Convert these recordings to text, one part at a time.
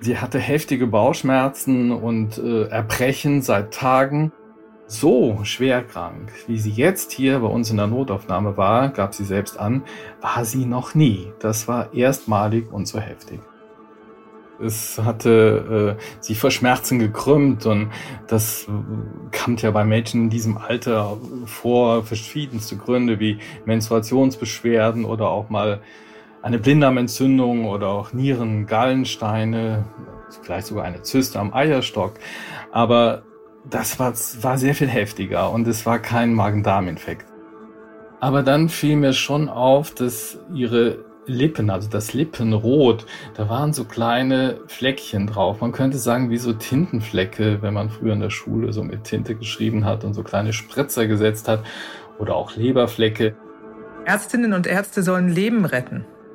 Sie hatte heftige Bauchschmerzen und äh, Erbrechen seit Tagen. So schwer krank, wie sie jetzt hier bei uns in der Notaufnahme war, gab sie selbst an, war sie noch nie. Das war erstmalig und so heftig. Es hatte äh, sie vor Schmerzen gekrümmt und das kommt ja bei Mädchen in diesem Alter vor verschiedenste Gründe wie Menstruationsbeschwerden oder auch mal eine Blinddarmentzündung oder auch Nieren, Gallensteine, vielleicht sogar eine Zyste am Eierstock. Aber das war, war sehr viel heftiger und es war kein Magen-Darm-Infekt. Aber dann fiel mir schon auf, dass ihre Lippen, also das Lippenrot, da waren so kleine Fleckchen drauf. Man könnte sagen, wie so Tintenflecke, wenn man früher in der Schule so mit Tinte geschrieben hat und so kleine Spritzer gesetzt hat oder auch Leberflecke. Ärztinnen und Ärzte sollen Leben retten.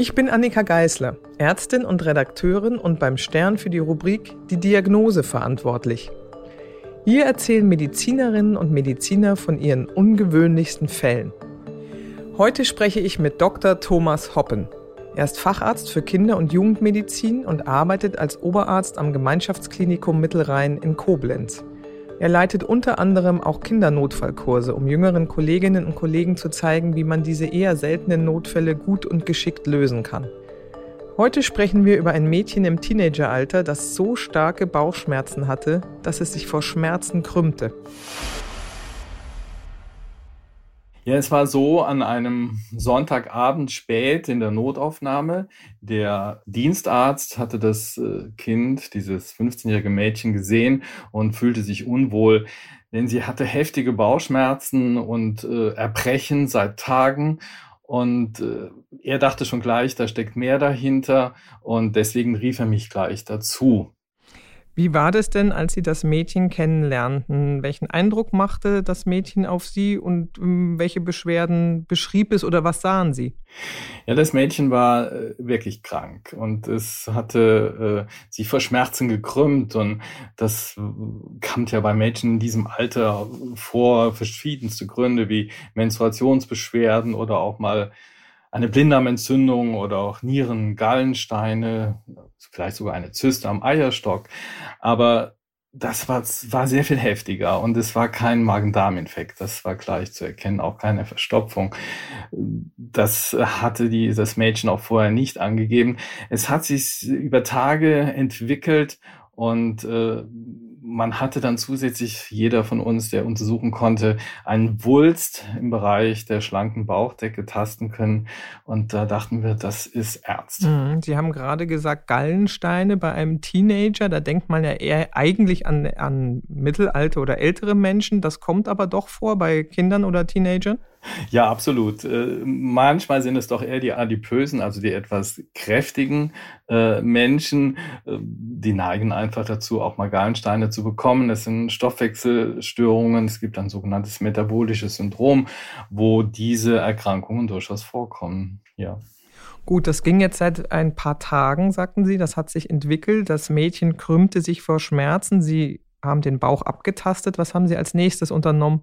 Ich bin Annika Geißler, Ärztin und Redakteurin und beim Stern für die Rubrik Die Diagnose verantwortlich. Hier erzählen Medizinerinnen und Mediziner von ihren ungewöhnlichsten Fällen. Heute spreche ich mit Dr. Thomas Hoppen. Er ist Facharzt für Kinder- und Jugendmedizin und arbeitet als Oberarzt am Gemeinschaftsklinikum Mittelrhein in Koblenz. Er leitet unter anderem auch Kindernotfallkurse, um jüngeren Kolleginnen und Kollegen zu zeigen, wie man diese eher seltenen Notfälle gut und geschickt lösen kann. Heute sprechen wir über ein Mädchen im Teenageralter, das so starke Bauchschmerzen hatte, dass es sich vor Schmerzen krümmte. Ja, es war so an einem Sonntagabend spät in der Notaufnahme. Der Dienstarzt hatte das äh, Kind, dieses 15-jährige Mädchen gesehen und fühlte sich unwohl, denn sie hatte heftige Bauchschmerzen und äh, Erbrechen seit Tagen und äh, er dachte schon gleich, da steckt mehr dahinter und deswegen rief er mich gleich dazu. Wie war das denn, als Sie das Mädchen kennenlernten? Welchen Eindruck machte das Mädchen auf Sie und ähm, welche Beschwerden beschrieb es oder was sahen Sie? Ja, das Mädchen war äh, wirklich krank und es hatte äh, sich vor Schmerzen gekrümmt und das kommt ja bei Mädchen in diesem Alter vor verschiedenste Gründe wie Menstruationsbeschwerden oder auch mal eine Blinddarmentzündung oder auch Nieren, Gallensteine, vielleicht sogar eine Zyste am Eierstock. Aber das war, war sehr viel heftiger und es war kein Magen-Darm-Infekt. Das war gleich zu erkennen, auch keine Verstopfung. Das hatte die, das Mädchen auch vorher nicht angegeben. Es hat sich über Tage entwickelt und äh, man hatte dann zusätzlich jeder von uns, der untersuchen konnte, einen Wulst im Bereich der schlanken Bauchdecke tasten können. Und da dachten wir, das ist Ernst. Mhm. Sie haben gerade gesagt, Gallensteine bei einem Teenager. Da denkt man ja eher eigentlich an, an mittelalte oder ältere Menschen. Das kommt aber doch vor bei Kindern oder Teenagern? Ja, absolut. Äh, manchmal sind es doch eher die adipösen, also die etwas kräftigen äh, Menschen, äh, die neigen einfach dazu, auch mal Gallensteine zu bekommen. Es sind Stoffwechselstörungen, es gibt ein sogenanntes metabolisches Syndrom, wo diese Erkrankungen durchaus vorkommen. Ja. Gut, das ging jetzt seit ein paar Tagen, sagten Sie. Das hat sich entwickelt. Das Mädchen krümmte sich vor Schmerzen. Sie haben den Bauch abgetastet. Was haben Sie als nächstes unternommen?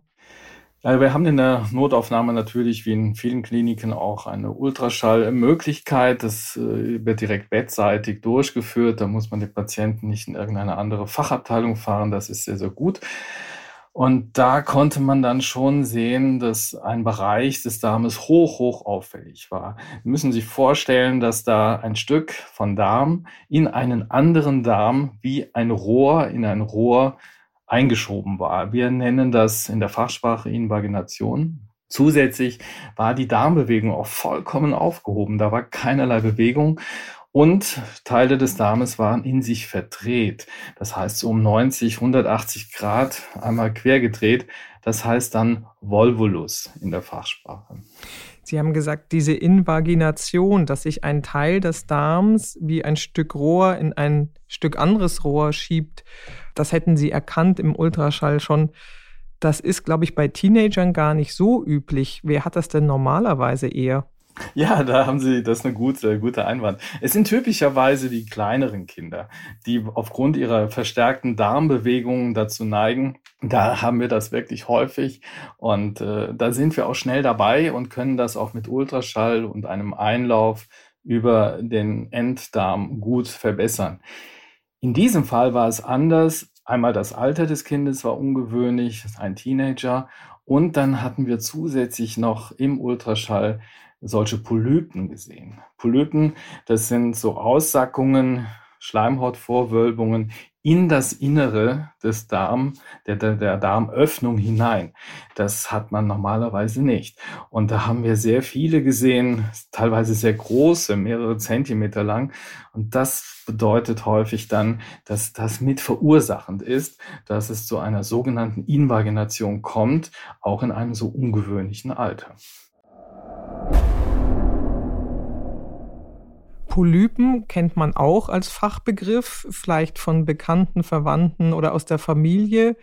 Wir haben in der Notaufnahme natürlich wie in vielen Kliniken auch eine Ultraschallmöglichkeit. Das äh, wird direkt bettseitig durchgeführt. Da muss man den Patienten nicht in irgendeine andere Fachabteilung fahren. Das ist sehr, sehr gut. Und da konnte man dann schon sehen, dass ein Bereich des Darmes hoch, hoch auffällig war. Wir müssen sich vorstellen, dass da ein Stück von Darm in einen anderen Darm wie ein Rohr in ein Rohr eingeschoben war. Wir nennen das in der Fachsprache Invagination. Zusätzlich war die Darmbewegung auch vollkommen aufgehoben. Da war keinerlei Bewegung und Teile des Darmes waren in sich verdreht. Das heißt so um 90, 180 Grad einmal quer gedreht. Das heißt dann Volvulus in der Fachsprache. Sie haben gesagt, diese Invagination, dass sich ein Teil des Darms wie ein Stück Rohr in ein Stück anderes Rohr schiebt, das hätten Sie erkannt im Ultraschall schon. Das ist, glaube ich, bei Teenagern gar nicht so üblich. Wer hat das denn normalerweise eher? Ja, da haben Sie, das ist eine gute, gute Einwand. Es sind typischerweise die kleineren Kinder, die aufgrund ihrer verstärkten Darmbewegungen dazu neigen. Da haben wir das wirklich häufig und äh, da sind wir auch schnell dabei und können das auch mit Ultraschall und einem Einlauf über den Enddarm gut verbessern. In diesem Fall war es anders. Einmal das Alter des Kindes war ungewöhnlich, ein Teenager. Und dann hatten wir zusätzlich noch im Ultraschall solche Polypen gesehen. Polypen, das sind so Aussackungen, Schleimhautvorwölbungen in das Innere des Darm, der, der, der Darmöffnung hinein. Das hat man normalerweise nicht. Und da haben wir sehr viele gesehen, teilweise sehr große, mehrere Zentimeter lang. Und das bedeutet häufig dann, dass das mit verursachend ist, dass es zu einer sogenannten Invagination kommt, auch in einem so ungewöhnlichen Alter. Polypen kennt man auch als Fachbegriff, vielleicht von Bekannten, Verwandten oder aus der Familie.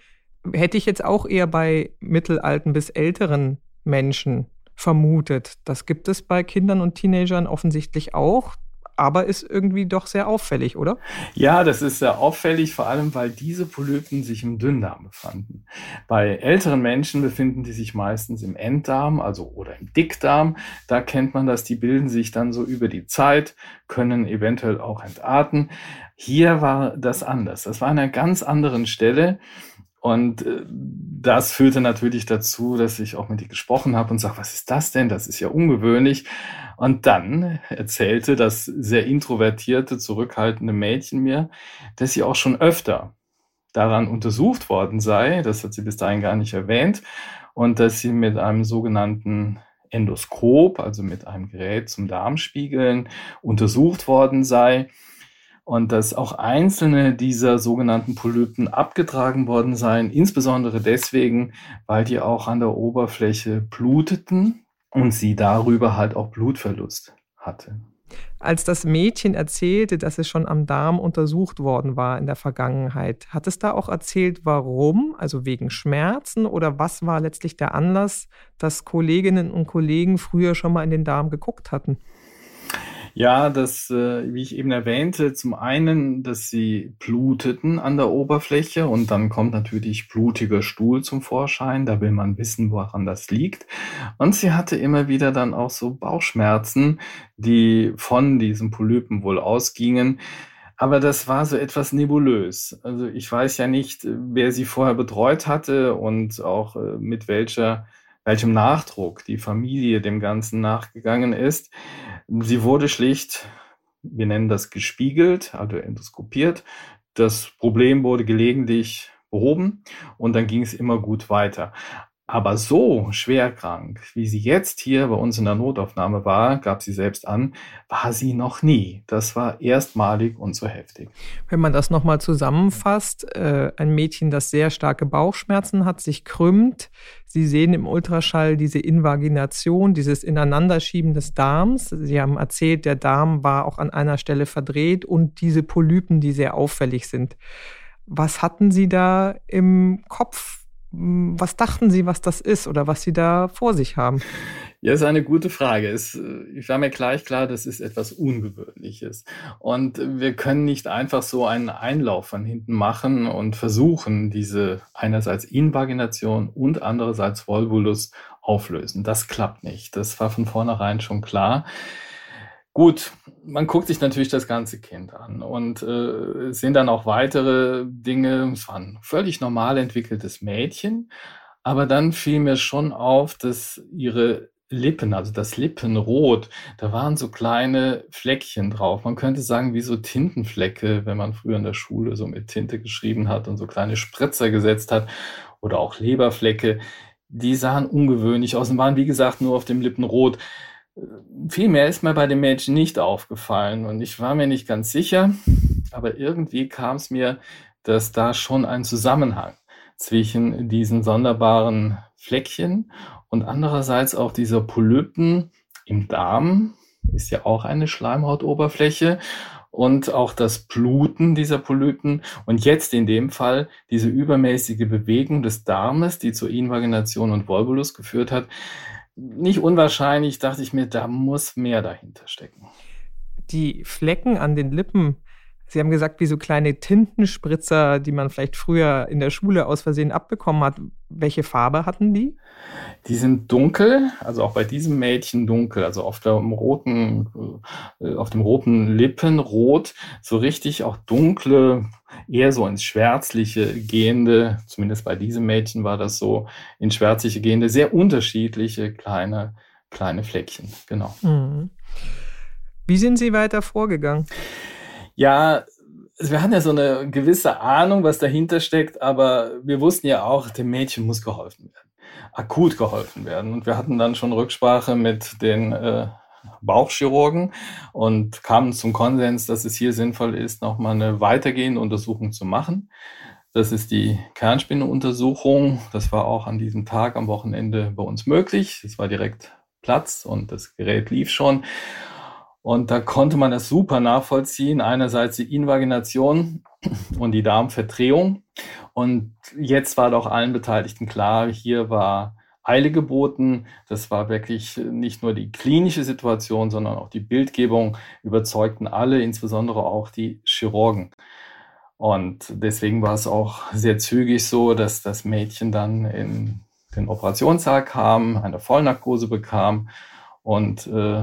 Hätte ich jetzt auch eher bei mittelalten bis älteren Menschen vermutet. Das gibt es bei Kindern und Teenagern offensichtlich auch aber ist irgendwie doch sehr auffällig, oder? Ja, das ist sehr auffällig, vor allem weil diese Polypen sich im Dünndarm befanden. Bei älteren Menschen befinden die sich meistens im Enddarm, also oder im Dickdarm. Da kennt man das, die bilden sich dann so über die Zeit, können eventuell auch entarten. Hier war das anders. Das war an einer ganz anderen Stelle. Und äh, das führte natürlich dazu, dass ich auch mit ihr gesprochen habe und sage, was ist das denn? Das ist ja ungewöhnlich. Und dann erzählte das sehr introvertierte, zurückhaltende Mädchen mir, dass sie auch schon öfter daran untersucht worden sei. Das hat sie bis dahin gar nicht erwähnt. Und dass sie mit einem sogenannten Endoskop, also mit einem Gerät zum Darmspiegeln, untersucht worden sei und dass auch einzelne dieser sogenannten Polypen abgetragen worden seien, insbesondere deswegen, weil die auch an der Oberfläche bluteten und sie darüber halt auch Blutverlust hatte. Als das Mädchen erzählte, dass es schon am Darm untersucht worden war in der Vergangenheit, hat es da auch erzählt, warum? Also wegen Schmerzen oder was war letztlich der Anlass, dass Kolleginnen und Kollegen früher schon mal in den Darm geguckt hatten? Ja, das, äh, wie ich eben erwähnte, zum einen, dass sie bluteten an der Oberfläche und dann kommt natürlich blutiger Stuhl zum Vorschein. Da will man wissen, woran das liegt. Und sie hatte immer wieder dann auch so Bauchschmerzen, die von diesen Polypen wohl ausgingen. Aber das war so etwas nebulös. Also ich weiß ja nicht, wer sie vorher betreut hatte und auch äh, mit welcher welchem Nachdruck die Familie dem Ganzen nachgegangen ist. Sie wurde schlicht, wir nennen das gespiegelt, also endoskopiert. Das Problem wurde gelegentlich behoben und dann ging es immer gut weiter. Aber so schwer krank, wie sie jetzt hier bei uns in der Notaufnahme war, gab sie selbst an, war sie noch nie. Das war erstmalig und so heftig. Wenn man das nochmal zusammenfasst, äh, ein Mädchen, das sehr starke Bauchschmerzen hat, sich krümmt. Sie sehen im Ultraschall diese Invagination, dieses Ineinanderschieben des Darms. Sie haben erzählt, der Darm war auch an einer Stelle verdreht und diese Polypen, die sehr auffällig sind. Was hatten Sie da im Kopf? Was dachten Sie, was das ist oder was Sie da vor sich haben? Ja, ist eine gute Frage. Es, äh, ich war mir gleich klar, das ist etwas Ungewöhnliches. Und wir können nicht einfach so einen Einlauf von hinten machen und versuchen, diese einerseits Invagination und andererseits Volvulus auflösen. Das klappt nicht. Das war von vornherein schon klar. Gut, man guckt sich natürlich das ganze Kind an und äh, sind dann auch weitere Dinge. Es war ein völlig normal entwickeltes Mädchen, aber dann fiel mir schon auf, dass ihre Lippen, also das Lippenrot, da waren so kleine Fleckchen drauf. Man könnte sagen, wie so Tintenflecke, wenn man früher in der Schule so mit Tinte geschrieben hat und so kleine Spritzer gesetzt hat oder auch Leberflecke. Die sahen ungewöhnlich aus und waren, wie gesagt, nur auf dem Lippenrot. Viel mehr ist mir bei dem Mädchen nicht aufgefallen und ich war mir nicht ganz sicher, aber irgendwie kam es mir, dass da schon ein Zusammenhang zwischen diesen sonderbaren Fleckchen und andererseits auch dieser Polypen Im Darm ist ja auch eine Schleimhautoberfläche und auch das Bluten dieser Polypen und jetzt in dem Fall diese übermäßige Bewegung des Darmes, die zur Invagination und Volvulus geführt hat. Nicht unwahrscheinlich, dachte ich mir, da muss mehr dahinter stecken. Die Flecken an den Lippen, Sie haben gesagt, wie so kleine Tintenspritzer, die man vielleicht früher in der Schule aus Versehen abbekommen hat. Welche Farbe hatten die? Die sind dunkel, also auch bei diesem Mädchen dunkel, also auf dem roten, äh, auf dem roten Lippen rot, so richtig auch dunkle, eher so ins Schwärzliche gehende, zumindest bei diesem Mädchen war das so, ins Schwärzliche gehende, sehr unterschiedliche kleine, kleine Fleckchen, genau. Mhm. Wie sind Sie weiter vorgegangen? Ja, wir hatten ja so eine gewisse Ahnung, was dahinter steckt, aber wir wussten ja auch, dem Mädchen muss geholfen werden, akut geholfen werden. Und wir hatten dann schon Rücksprache mit den äh, Bauchchirurgen und kamen zum Konsens, dass es hier sinnvoll ist, nochmal eine weitergehende Untersuchung zu machen. Das ist die Kernspinneuntersuchung. Das war auch an diesem Tag am Wochenende bei uns möglich. Es war direkt Platz und das Gerät lief schon. Und da konnte man das super nachvollziehen. Einerseits die Invagination und die Darmverdrehung. Und jetzt war doch allen Beteiligten klar, hier war Eile geboten. Das war wirklich nicht nur die klinische Situation, sondern auch die Bildgebung überzeugten alle, insbesondere auch die Chirurgen. Und deswegen war es auch sehr zügig so, dass das Mädchen dann in den Operationssaal kam, eine Vollnarkose bekam und äh,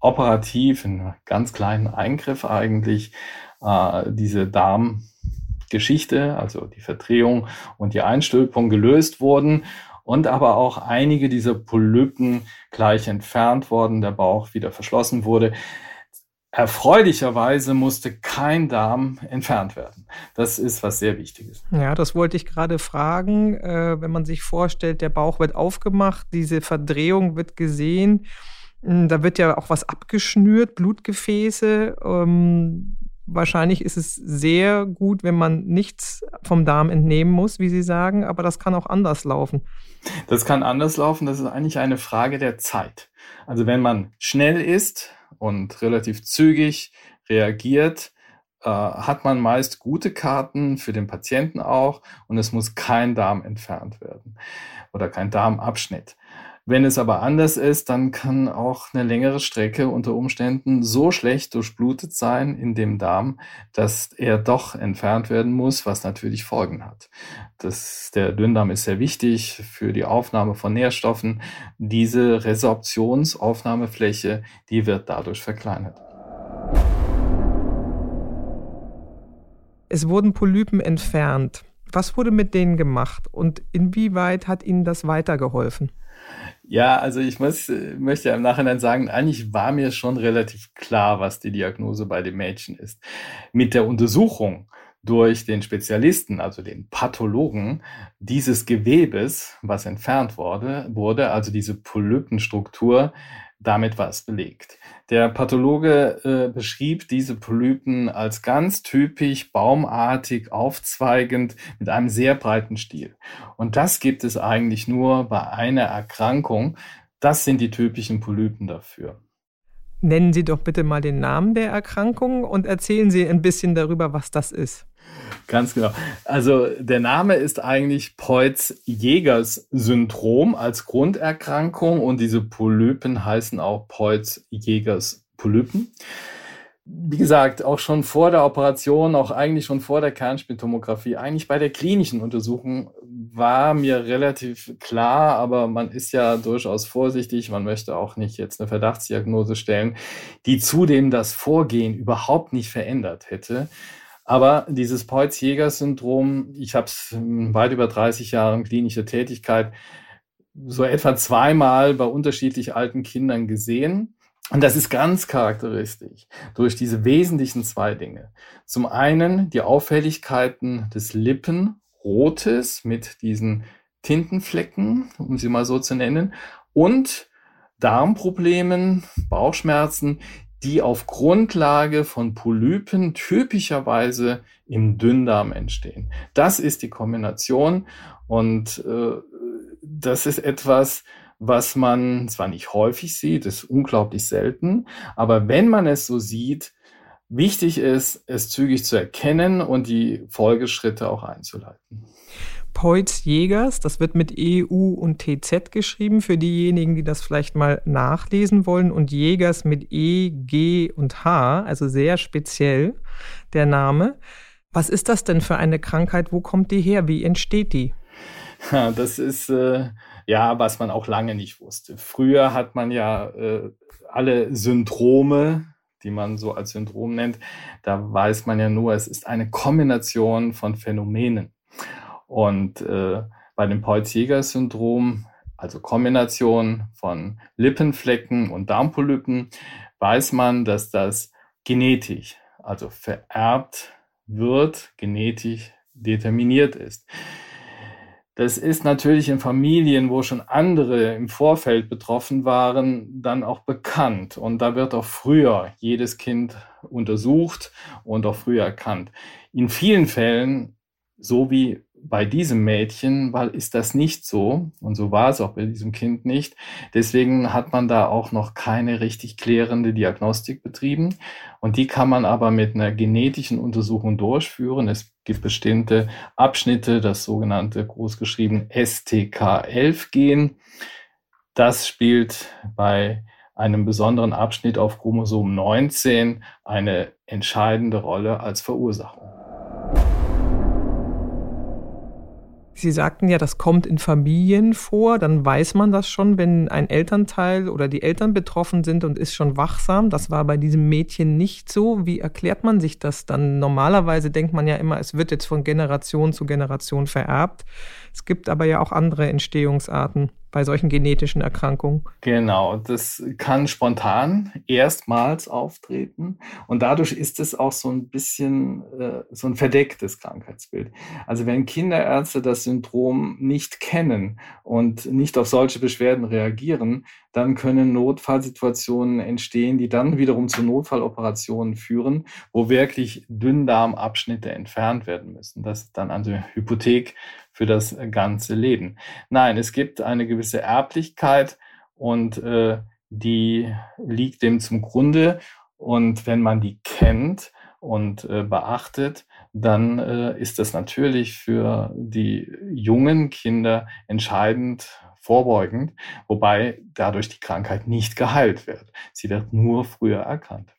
operativ, in ganz kleinen Eingriff eigentlich, äh, diese Darmgeschichte, also die Verdrehung und die Einstülpung gelöst wurden und aber auch einige dieser Polypen gleich entfernt worden, der Bauch wieder verschlossen wurde. Erfreulicherweise musste kein Darm entfernt werden. Das ist was sehr Wichtiges. Ja, das wollte ich gerade fragen. Äh, wenn man sich vorstellt, der Bauch wird aufgemacht, diese Verdrehung wird gesehen hm, da wird ja auch was abgeschnürt, Blutgefäße. Ähm, wahrscheinlich ist es sehr gut, wenn man nichts vom Darm entnehmen muss, wie Sie sagen, aber das kann auch anders laufen. Das kann anders laufen. Das ist eigentlich eine Frage der Zeit. Also wenn man schnell ist und relativ zügig reagiert, äh, hat man meist gute Karten für den Patienten auch und es muss kein Darm entfernt werden oder kein Darmabschnitt. Wenn es aber anders ist, dann kann auch eine längere Strecke unter Umständen so schlecht durchblutet sein in dem Darm, dass er doch entfernt werden muss, was natürlich Folgen hat. Das, der Dünndarm ist sehr wichtig für die Aufnahme von Nährstoffen. Diese Resorptionsaufnahmefläche, die wird dadurch verkleinert. Es wurden Polypen entfernt. Was wurde mit denen gemacht und inwieweit hat Ihnen das weitergeholfen? Ja, also ich muss, möchte im Nachhinein sagen, eigentlich war mir schon relativ klar, was die Diagnose bei dem Mädchen ist. Mit der Untersuchung durch den Spezialisten, also den Pathologen, dieses Gewebes, was entfernt wurde, wurde also diese Polypenstruktur, damit war es belegt. Der Pathologe äh, beschrieb diese Polypen als ganz typisch baumartig aufzweigend mit einem sehr breiten Stiel. Und das gibt es eigentlich nur bei einer Erkrankung. Das sind die typischen Polypen dafür. Nennen Sie doch bitte mal den Namen der Erkrankung und erzählen Sie ein bisschen darüber, was das ist. Ganz genau. Also der Name ist eigentlich Peutz-Jägers-Syndrom als Grunderkrankung und diese Polypen heißen auch Peutz-Jägers-Polypen. Wie gesagt, auch schon vor der Operation, auch eigentlich schon vor der Kernspintomographie, eigentlich bei der klinischen Untersuchung war mir relativ klar, aber man ist ja durchaus vorsichtig, man möchte auch nicht jetzt eine Verdachtsdiagnose stellen, die zudem das Vorgehen überhaupt nicht verändert hätte. Aber dieses Peutz-Jäger-Syndrom, ich habe es weit über 30 Jahre klinische Tätigkeit so etwa zweimal bei unterschiedlich alten Kindern gesehen. Und das ist ganz charakteristisch durch diese wesentlichen zwei Dinge. Zum einen die Auffälligkeiten des Lippenrotes mit diesen Tintenflecken, um sie mal so zu nennen, und Darmproblemen, Bauchschmerzen, die auf Grundlage von Polypen typischerweise im Dünndarm entstehen. Das ist die Kombination und äh, das ist etwas, was man zwar nicht häufig sieht, ist unglaublich selten, aber wenn man es so sieht, wichtig ist, es zügig zu erkennen und die Folgeschritte auch einzuleiten. Peutz Jägers, das wird mit EU und TZ geschrieben, für diejenigen, die das vielleicht mal nachlesen wollen, und Jägers mit E, G und H, also sehr speziell der Name. Was ist das denn für eine Krankheit? Wo kommt die her? Wie entsteht die? Das ist äh, ja, was man auch lange nicht wusste. Früher hat man ja äh, alle Syndrome, die man so als Syndrom nennt, da weiß man ja nur, es ist eine Kombination von Phänomenen. Und äh, bei dem Peutz-Jäger-Syndrom, also Kombination von Lippenflecken und Darmpolypen, weiß man, dass das genetisch, also vererbt wird, genetisch determiniert ist. Das ist natürlich in Familien, wo schon andere im Vorfeld betroffen waren, dann auch bekannt. Und da wird auch früher jedes Kind untersucht und auch früher erkannt. In vielen Fällen, so wie bei diesem Mädchen weil ist das nicht so und so war es auch bei diesem Kind nicht. Deswegen hat man da auch noch keine richtig klärende Diagnostik betrieben und die kann man aber mit einer genetischen Untersuchung durchführen. Es gibt bestimmte Abschnitte, das sogenannte großgeschrieben STK11-Gen. Das spielt bei einem besonderen Abschnitt auf Chromosom 19 eine entscheidende Rolle als Verursachung. Sie sagten ja, das kommt in Familien vor, dann weiß man das schon, wenn ein Elternteil oder die Eltern betroffen sind und ist schon wachsam. Das war bei diesem Mädchen nicht so. Wie erklärt man sich das dann? Normalerweise denkt man ja immer, es wird jetzt von Generation zu Generation vererbt. Es gibt aber ja auch andere Entstehungsarten bei solchen genetischen Erkrankungen. Genau, das kann spontan erstmals auftreten und dadurch ist es auch so ein bisschen äh, so ein verdecktes Krankheitsbild. Also wenn Kinderärzte das Syndrom nicht kennen und nicht auf solche Beschwerden reagieren, dann können Notfallsituationen entstehen, die dann wiederum zu Notfalloperationen führen, wo wirklich Dünndarmabschnitte entfernt werden müssen. Das ist dann also Hypothek für das ganze Leben. Nein, es gibt eine gewisse Erblichkeit und äh, die liegt dem zum Grunde. Und wenn man die kennt und äh, beachtet, dann äh, ist das natürlich für die jungen Kinder entscheidend vorbeugend, wobei dadurch die Krankheit nicht geheilt wird. Sie wird nur früher erkannt.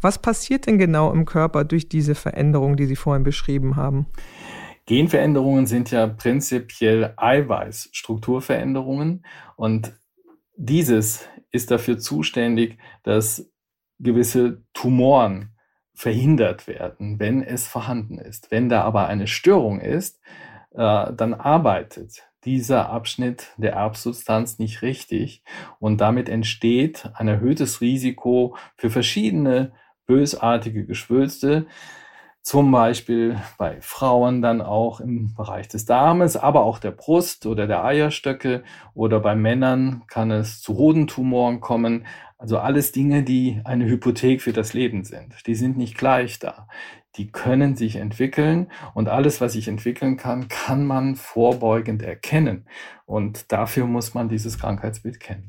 Was passiert denn genau im Körper durch diese Veränderung, die Sie vorhin beschrieben haben? Genveränderungen sind ja prinzipiell Eiweißstrukturveränderungen und dieses ist dafür zuständig, dass gewisse Tumoren verhindert werden, wenn es vorhanden ist. Wenn da aber eine Störung ist, äh, dann arbeitet dieser Abschnitt der Erbsubstanz nicht richtig und damit entsteht ein erhöhtes Risiko für verschiedene bösartige Geschwülste, zum Beispiel bei Frauen dann auch im Bereich des Darmes, aber auch der Brust oder der Eierstöcke oder bei Männern kann es zu Hodentumoren kommen. Also alles Dinge, die eine Hypothek für das Leben sind. Die sind nicht gleich da. Die können sich entwickeln und alles, was sich entwickeln kann, kann man vorbeugend erkennen. Und dafür muss man dieses Krankheitsbild kennen.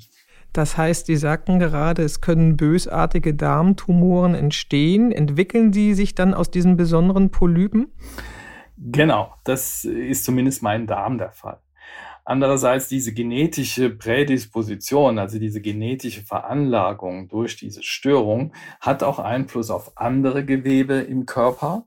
Das heißt, Sie sagten gerade, es können bösartige Darmtumoren entstehen. Entwickeln die sich dann aus diesen besonderen Polypen? Genau, das ist zumindest mein Darm der Fall. Andererseits diese genetische Prädisposition, also diese genetische Veranlagung durch diese Störung, hat auch Einfluss auf andere Gewebe im Körper,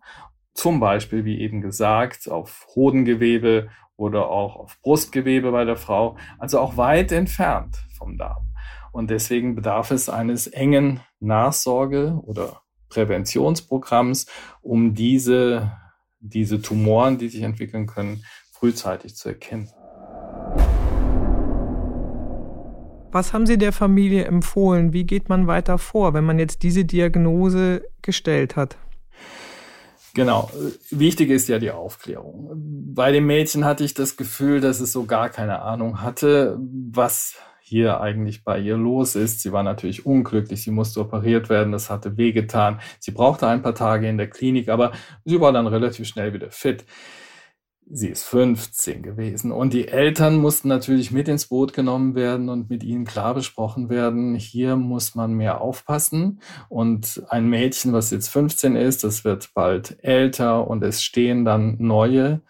zum Beispiel, wie eben gesagt, auf Hodengewebe oder auch auf Brustgewebe bei der Frau, also auch weit entfernt vom Darm. Und deswegen bedarf es eines engen Nachsorge- oder Präventionsprogramms, um diese, diese Tumoren, die sich entwickeln können, frühzeitig zu erkennen. Was haben Sie der Familie empfohlen? Wie geht man weiter vor, wenn man jetzt diese Diagnose gestellt hat? Genau. Wichtig ist ja die Aufklärung. Bei dem Mädchen hatte ich das Gefühl, dass es so gar keine Ahnung hatte, was hier eigentlich bei ihr los ist. Sie war natürlich unglücklich, sie musste operiert werden, das hatte wehgetan. Sie brauchte ein paar Tage in der Klinik, aber sie war dann relativ schnell wieder fit. Sie ist 15 gewesen und die Eltern mussten natürlich mit ins Boot genommen werden und mit ihnen klar besprochen werden, hier muss man mehr aufpassen und ein Mädchen, was jetzt 15 ist, das wird bald älter und es stehen dann neue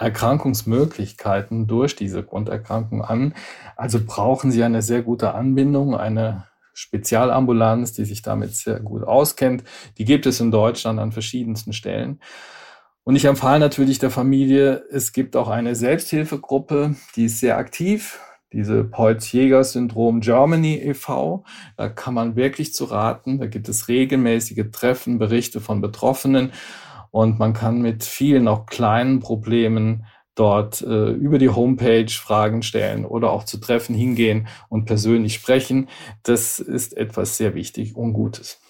Erkrankungsmöglichkeiten durch diese Grunderkrankung an. Also brauchen sie eine sehr gute Anbindung, eine Spezialambulanz, die sich damit sehr gut auskennt. Die gibt es in Deutschland an verschiedensten Stellen. Und ich empfehle natürlich der Familie, es gibt auch eine Selbsthilfegruppe, die ist sehr aktiv, diese Peutz-Jäger-Syndrom Germany e.V. Da kann man wirklich zu raten. Da gibt es regelmäßige Treffen, Berichte von Betroffenen und man kann mit vielen auch kleinen Problemen dort äh, über die Homepage Fragen stellen oder auch zu Treffen hingehen und persönlich sprechen. Das ist etwas sehr wichtig und Gutes.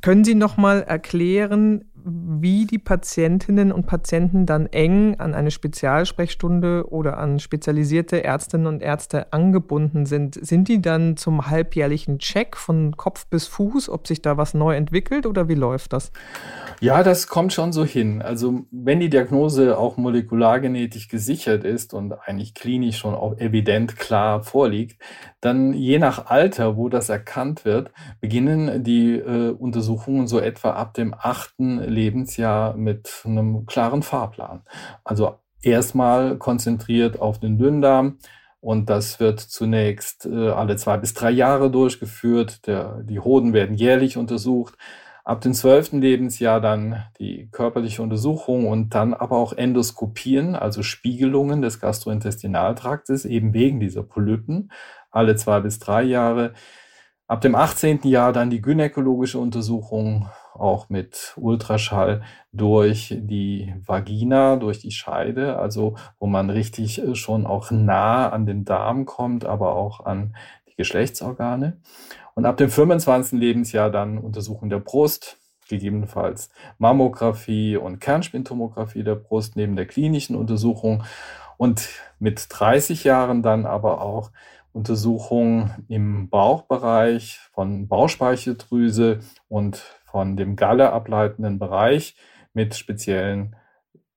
Können Sie noch mal erklären, wie die Patientinnen und Patienten dann eng an eine Spezialsprechstunde oder an spezialisierte Ärztinnen und Ärzte angebunden sind. Sind die dann zum halbjährlichen Check von Kopf bis Fuß, ob sich da was neu entwickelt oder wie läuft das? Ja, das kommt schon so hin. Also wenn die Diagnose auch molekulargenetisch gesichert ist und eigentlich klinisch schon auch evident klar vorliegt, dann je nach Alter, wo das erkannt wird, beginnen die äh, Untersuchungen so etwa ab dem achten Lebensjahr mit einem klaren Fahrplan. Also erstmal konzentriert auf den Dünndarm. Und das wird zunächst äh, alle zwei bis drei Jahre durchgeführt. Der, die Hoden werden jährlich untersucht. Ab dem zwölften Lebensjahr dann die körperliche Untersuchung und dann aber auch Endoskopien, also Spiegelungen des Gastrointestinaltraktes, eben wegen dieser Polypen, alle zwei bis drei Jahre. Ab dem 18. Jahr dann die gynäkologische Untersuchung, auch mit Ultraschall durch die Vagina, durch die Scheide, also wo man richtig äh, schon auch nah an den Darm kommt, aber auch an die Geschlechtsorgane. Und ab dem 25. Lebensjahr dann Untersuchung der Brust, gegebenenfalls Mammographie und Kernspintomographie der Brust neben der klinischen Untersuchung. Und mit 30 Jahren dann aber auch Untersuchungen im Bauchbereich von Bauchspeicheldrüse und von dem Galle ableitenden Bereich mit speziellen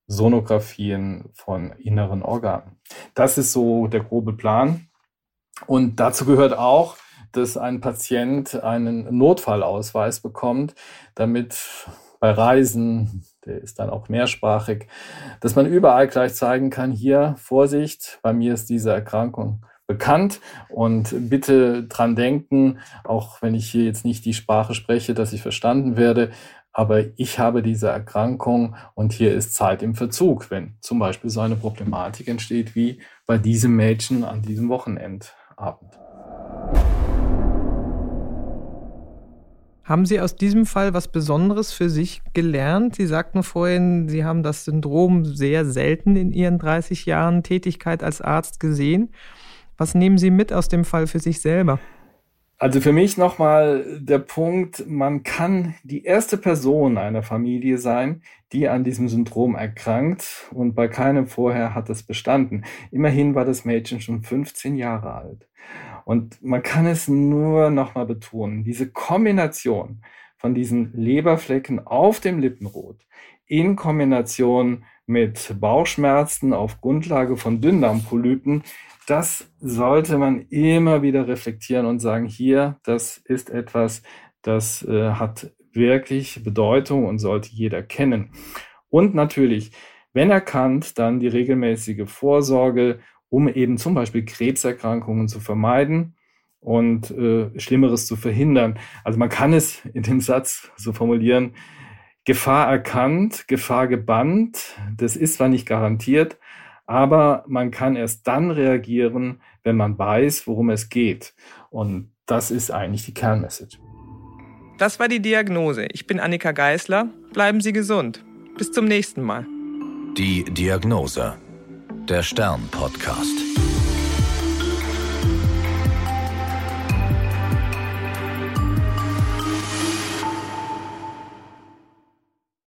Sonographien von inneren Organen. Das ist so der grobe Plan. Und dazu gehört auch, dass ein Patient einen Notfallausweis bekommt, damit bei Reisen, der ist dann auch mehrsprachig, dass man überall gleich zeigen kann, hier Vorsicht, bei mir ist diese Erkrankung bekannt und bitte dran denken, auch wenn ich hier jetzt nicht die Sprache spreche, dass ich verstanden werde, aber ich habe diese Erkrankung und hier ist Zeit im Verzug, wenn zum Beispiel so eine Problematik entsteht wie bei diesem Mädchen an diesem Wochenendabend. Haben Sie aus diesem Fall was Besonderes für sich gelernt? Sie sagten vorhin, Sie haben das Syndrom sehr selten in Ihren 30 Jahren Tätigkeit als Arzt gesehen. Was nehmen Sie mit aus dem Fall für sich selber? Also für mich nochmal der Punkt, man kann die erste Person einer Familie sein, die an diesem Syndrom erkrankt und bei keinem vorher hat es bestanden. Immerhin war das Mädchen schon 15 Jahre alt. Und man kann es nur nochmal betonen, diese Kombination von diesen Leberflecken auf dem Lippenrot in Kombination mit Bauchschmerzen auf Grundlage von Dünndarmpolypen das sollte man immer wieder reflektieren und sagen, hier, das ist etwas, das äh, hat wirklich Bedeutung und sollte jeder kennen. Und natürlich, wenn erkannt, dann die regelmäßige Vorsorge, um eben zum Beispiel Krebserkrankungen zu vermeiden und äh, Schlimmeres zu verhindern. Also man kann es in dem Satz so formulieren, Gefahr erkannt, Gefahr gebannt, das ist zwar nicht garantiert, aber man kann erst dann reagieren, wenn man weiß, worum es geht. Und das ist eigentlich die Kernmessage. Das war die Diagnose. Ich bin Annika Geißler. Bleiben Sie gesund. Bis zum nächsten Mal. Die Diagnose. Der Stern-Podcast.